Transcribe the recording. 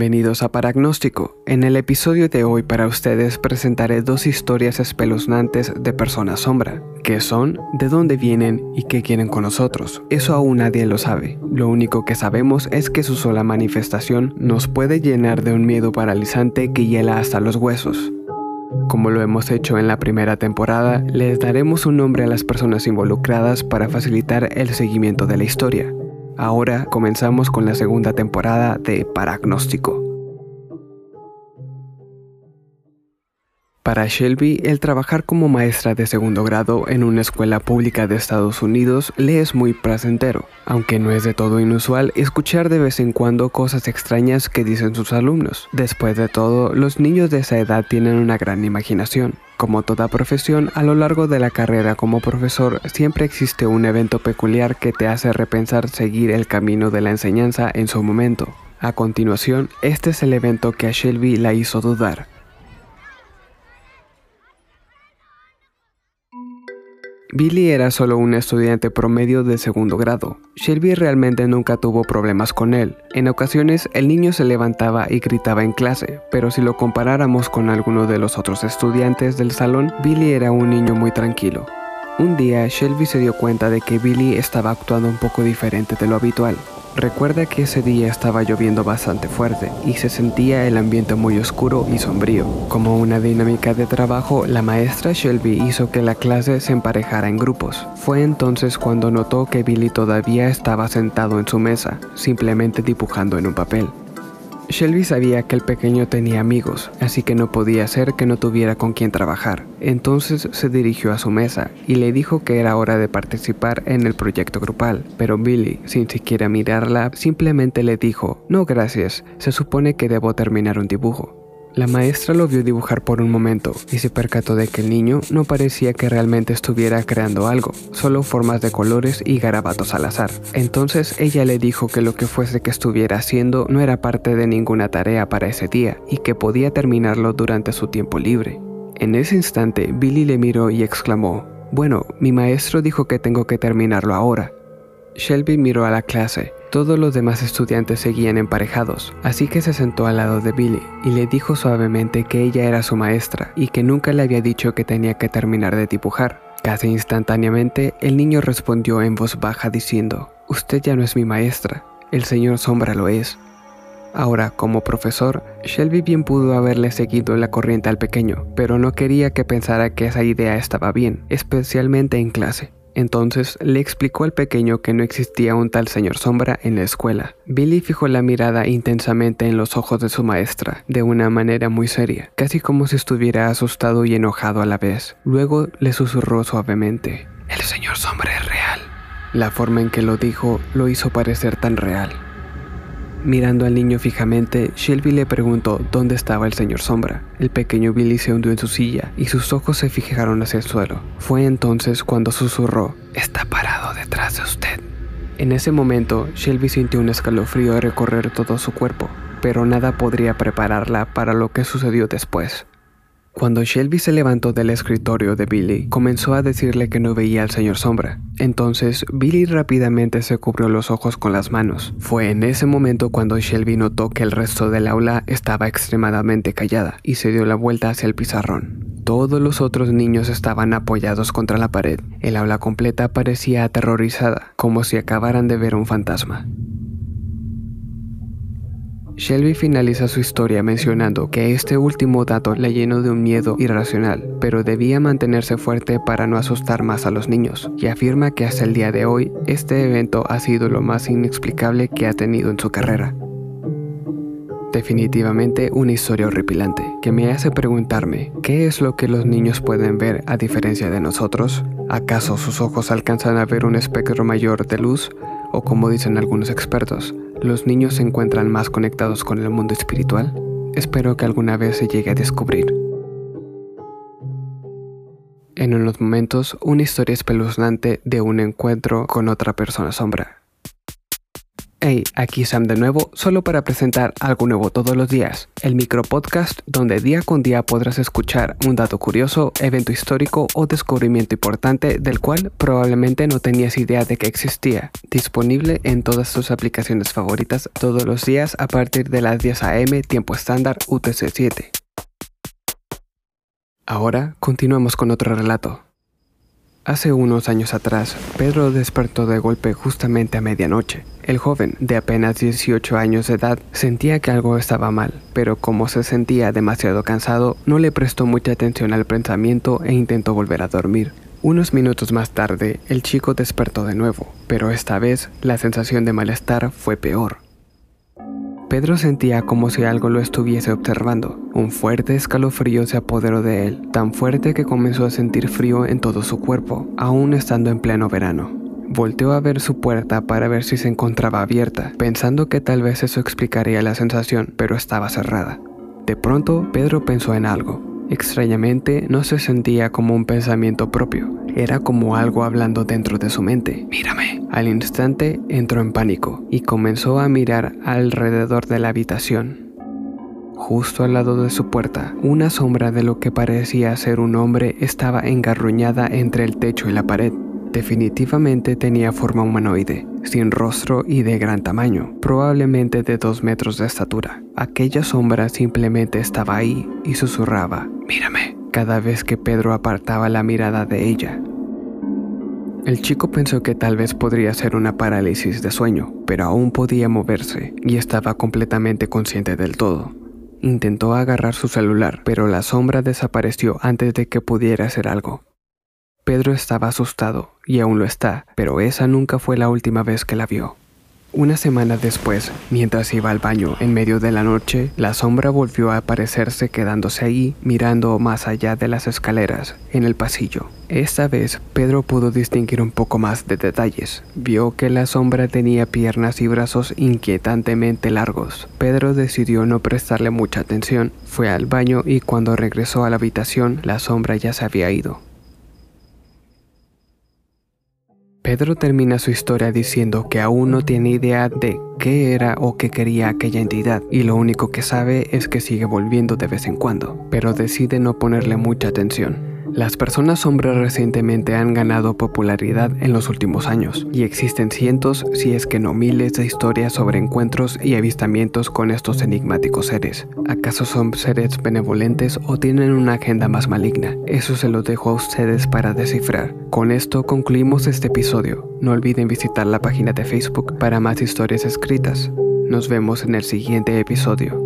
Bienvenidos a Paragnóstico. En el episodio de hoy para ustedes presentaré dos historias espeluznantes de personas sombra. ¿Qué son? ¿De dónde vienen? ¿Y qué quieren con nosotros? Eso aún nadie lo sabe. Lo único que sabemos es que su sola manifestación nos puede llenar de un miedo paralizante que hiela hasta los huesos. Como lo hemos hecho en la primera temporada, les daremos un nombre a las personas involucradas para facilitar el seguimiento de la historia. Ahora comenzamos con la segunda temporada de Paragnóstico. Para Shelby, el trabajar como maestra de segundo grado en una escuela pública de Estados Unidos le es muy placentero, aunque no es de todo inusual escuchar de vez en cuando cosas extrañas que dicen sus alumnos. Después de todo, los niños de esa edad tienen una gran imaginación. Como toda profesión, a lo largo de la carrera como profesor siempre existe un evento peculiar que te hace repensar seguir el camino de la enseñanza en su momento. A continuación, este es el evento que a Shelby la hizo dudar. Billy era solo un estudiante promedio de segundo grado. Shelby realmente nunca tuvo problemas con él. En ocasiones el niño se levantaba y gritaba en clase, pero si lo comparáramos con alguno de los otros estudiantes del salón, Billy era un niño muy tranquilo. Un día Shelby se dio cuenta de que Billy estaba actuando un poco diferente de lo habitual. Recuerda que ese día estaba lloviendo bastante fuerte y se sentía el ambiente muy oscuro y sombrío. Como una dinámica de trabajo, la maestra Shelby hizo que la clase se emparejara en grupos. Fue entonces cuando notó que Billy todavía estaba sentado en su mesa, simplemente dibujando en un papel. Shelby sabía que el pequeño tenía amigos, así que no podía ser que no tuviera con quien trabajar. Entonces se dirigió a su mesa y le dijo que era hora de participar en el proyecto grupal, pero Billy, sin siquiera mirarla, simplemente le dijo, no gracias, se supone que debo terminar un dibujo. La maestra lo vio dibujar por un momento y se percató de que el niño no parecía que realmente estuviera creando algo, solo formas de colores y garabatos al azar. Entonces ella le dijo que lo que fuese que estuviera haciendo no era parte de ninguna tarea para ese día y que podía terminarlo durante su tiempo libre. En ese instante, Billy le miró y exclamó, Bueno, mi maestro dijo que tengo que terminarlo ahora. Shelby miró a la clase todos los demás estudiantes seguían emparejados, así que se sentó al lado de Billy y le dijo suavemente que ella era su maestra y que nunca le había dicho que tenía que terminar de dibujar. Casi instantáneamente, el niño respondió en voz baja diciendo, Usted ya no es mi maestra, el señor Sombra lo es. Ahora, como profesor, Shelby bien pudo haberle seguido la corriente al pequeño, pero no quería que pensara que esa idea estaba bien, especialmente en clase. Entonces le explicó al pequeño que no existía un tal señor sombra en la escuela. Billy fijó la mirada intensamente en los ojos de su maestra, de una manera muy seria, casi como si estuviera asustado y enojado a la vez. Luego le susurró suavemente, El señor sombra es real. La forma en que lo dijo lo hizo parecer tan real. Mirando al niño fijamente, Shelby le preguntó dónde estaba el señor Sombra. El pequeño Billy se hundió en su silla y sus ojos se fijaron hacia el suelo. Fue entonces cuando susurró, Está parado detrás de usted. En ese momento, Shelby sintió un escalofrío recorrer todo su cuerpo, pero nada podría prepararla para lo que sucedió después. Cuando Shelby se levantó del escritorio de Billy, comenzó a decirle que no veía al señor Sombra. Entonces, Billy rápidamente se cubrió los ojos con las manos. Fue en ese momento cuando Shelby notó que el resto del aula estaba extremadamente callada y se dio la vuelta hacia el pizarrón. Todos los otros niños estaban apoyados contra la pared. El aula completa parecía aterrorizada, como si acabaran de ver un fantasma. Shelby finaliza su historia mencionando que este último dato la llenó de un miedo irracional, pero debía mantenerse fuerte para no asustar más a los niños, y afirma que hasta el día de hoy este evento ha sido lo más inexplicable que ha tenido en su carrera. Definitivamente una historia horripilante, que me hace preguntarme, ¿qué es lo que los niños pueden ver a diferencia de nosotros? ¿Acaso sus ojos alcanzan a ver un espectro mayor de luz? O como dicen algunos expertos, los niños se encuentran más conectados con el mundo espiritual? Espero que alguna vez se llegue a descubrir. En unos momentos, una historia espeluznante de un encuentro con otra persona sombra. Hey, aquí Sam de nuevo, solo para presentar algo nuevo todos los días, el micro podcast donde día con día podrás escuchar un dato curioso, evento histórico o descubrimiento importante del cual probablemente no tenías idea de que existía, disponible en todas tus aplicaciones favoritas todos los días a partir de las 10 am tiempo estándar UTC 7. Ahora continuamos con otro relato. Hace unos años atrás, Pedro despertó de golpe justamente a medianoche. El joven, de apenas 18 años de edad, sentía que algo estaba mal, pero como se sentía demasiado cansado, no le prestó mucha atención al pensamiento e intentó volver a dormir. Unos minutos más tarde, el chico despertó de nuevo, pero esta vez la sensación de malestar fue peor. Pedro sentía como si algo lo estuviese observando. Un fuerte escalofrío se apoderó de él, tan fuerte que comenzó a sentir frío en todo su cuerpo, aún estando en pleno verano. Volteó a ver su puerta para ver si se encontraba abierta, pensando que tal vez eso explicaría la sensación, pero estaba cerrada. De pronto, Pedro pensó en algo. Extrañamente, no se sentía como un pensamiento propio, era como algo hablando dentro de su mente. Mírame. Al instante entró en pánico y comenzó a mirar alrededor de la habitación. Justo al lado de su puerta, una sombra de lo que parecía ser un hombre estaba engarruñada entre el techo y la pared. Definitivamente tenía forma humanoide, sin rostro y de gran tamaño, probablemente de dos metros de estatura. Aquella sombra simplemente estaba ahí y susurraba, mírame, cada vez que Pedro apartaba la mirada de ella. El chico pensó que tal vez podría ser una parálisis de sueño, pero aún podía moverse y estaba completamente consciente del todo. Intentó agarrar su celular, pero la sombra desapareció antes de que pudiera hacer algo. Pedro estaba asustado, y aún lo está, pero esa nunca fue la última vez que la vio. Una semana después, mientras iba al baño en medio de la noche, la sombra volvió a aparecerse quedándose ahí mirando más allá de las escaleras, en el pasillo. Esta vez, Pedro pudo distinguir un poco más de detalles. Vio que la sombra tenía piernas y brazos inquietantemente largos. Pedro decidió no prestarle mucha atención, fue al baño y cuando regresó a la habitación, la sombra ya se había ido. Pedro termina su historia diciendo que aún no tiene idea de qué era o qué quería aquella entidad y lo único que sabe es que sigue volviendo de vez en cuando, pero decide no ponerle mucha atención. Las personas sombras recientemente han ganado popularidad en los últimos años y existen cientos, si es que no miles, de historias sobre encuentros y avistamientos con estos enigmáticos seres. ¿Acaso son seres benevolentes o tienen una agenda más maligna? Eso se lo dejo a ustedes para descifrar. Con esto concluimos este episodio. No olviden visitar la página de Facebook para más historias escritas. Nos vemos en el siguiente episodio.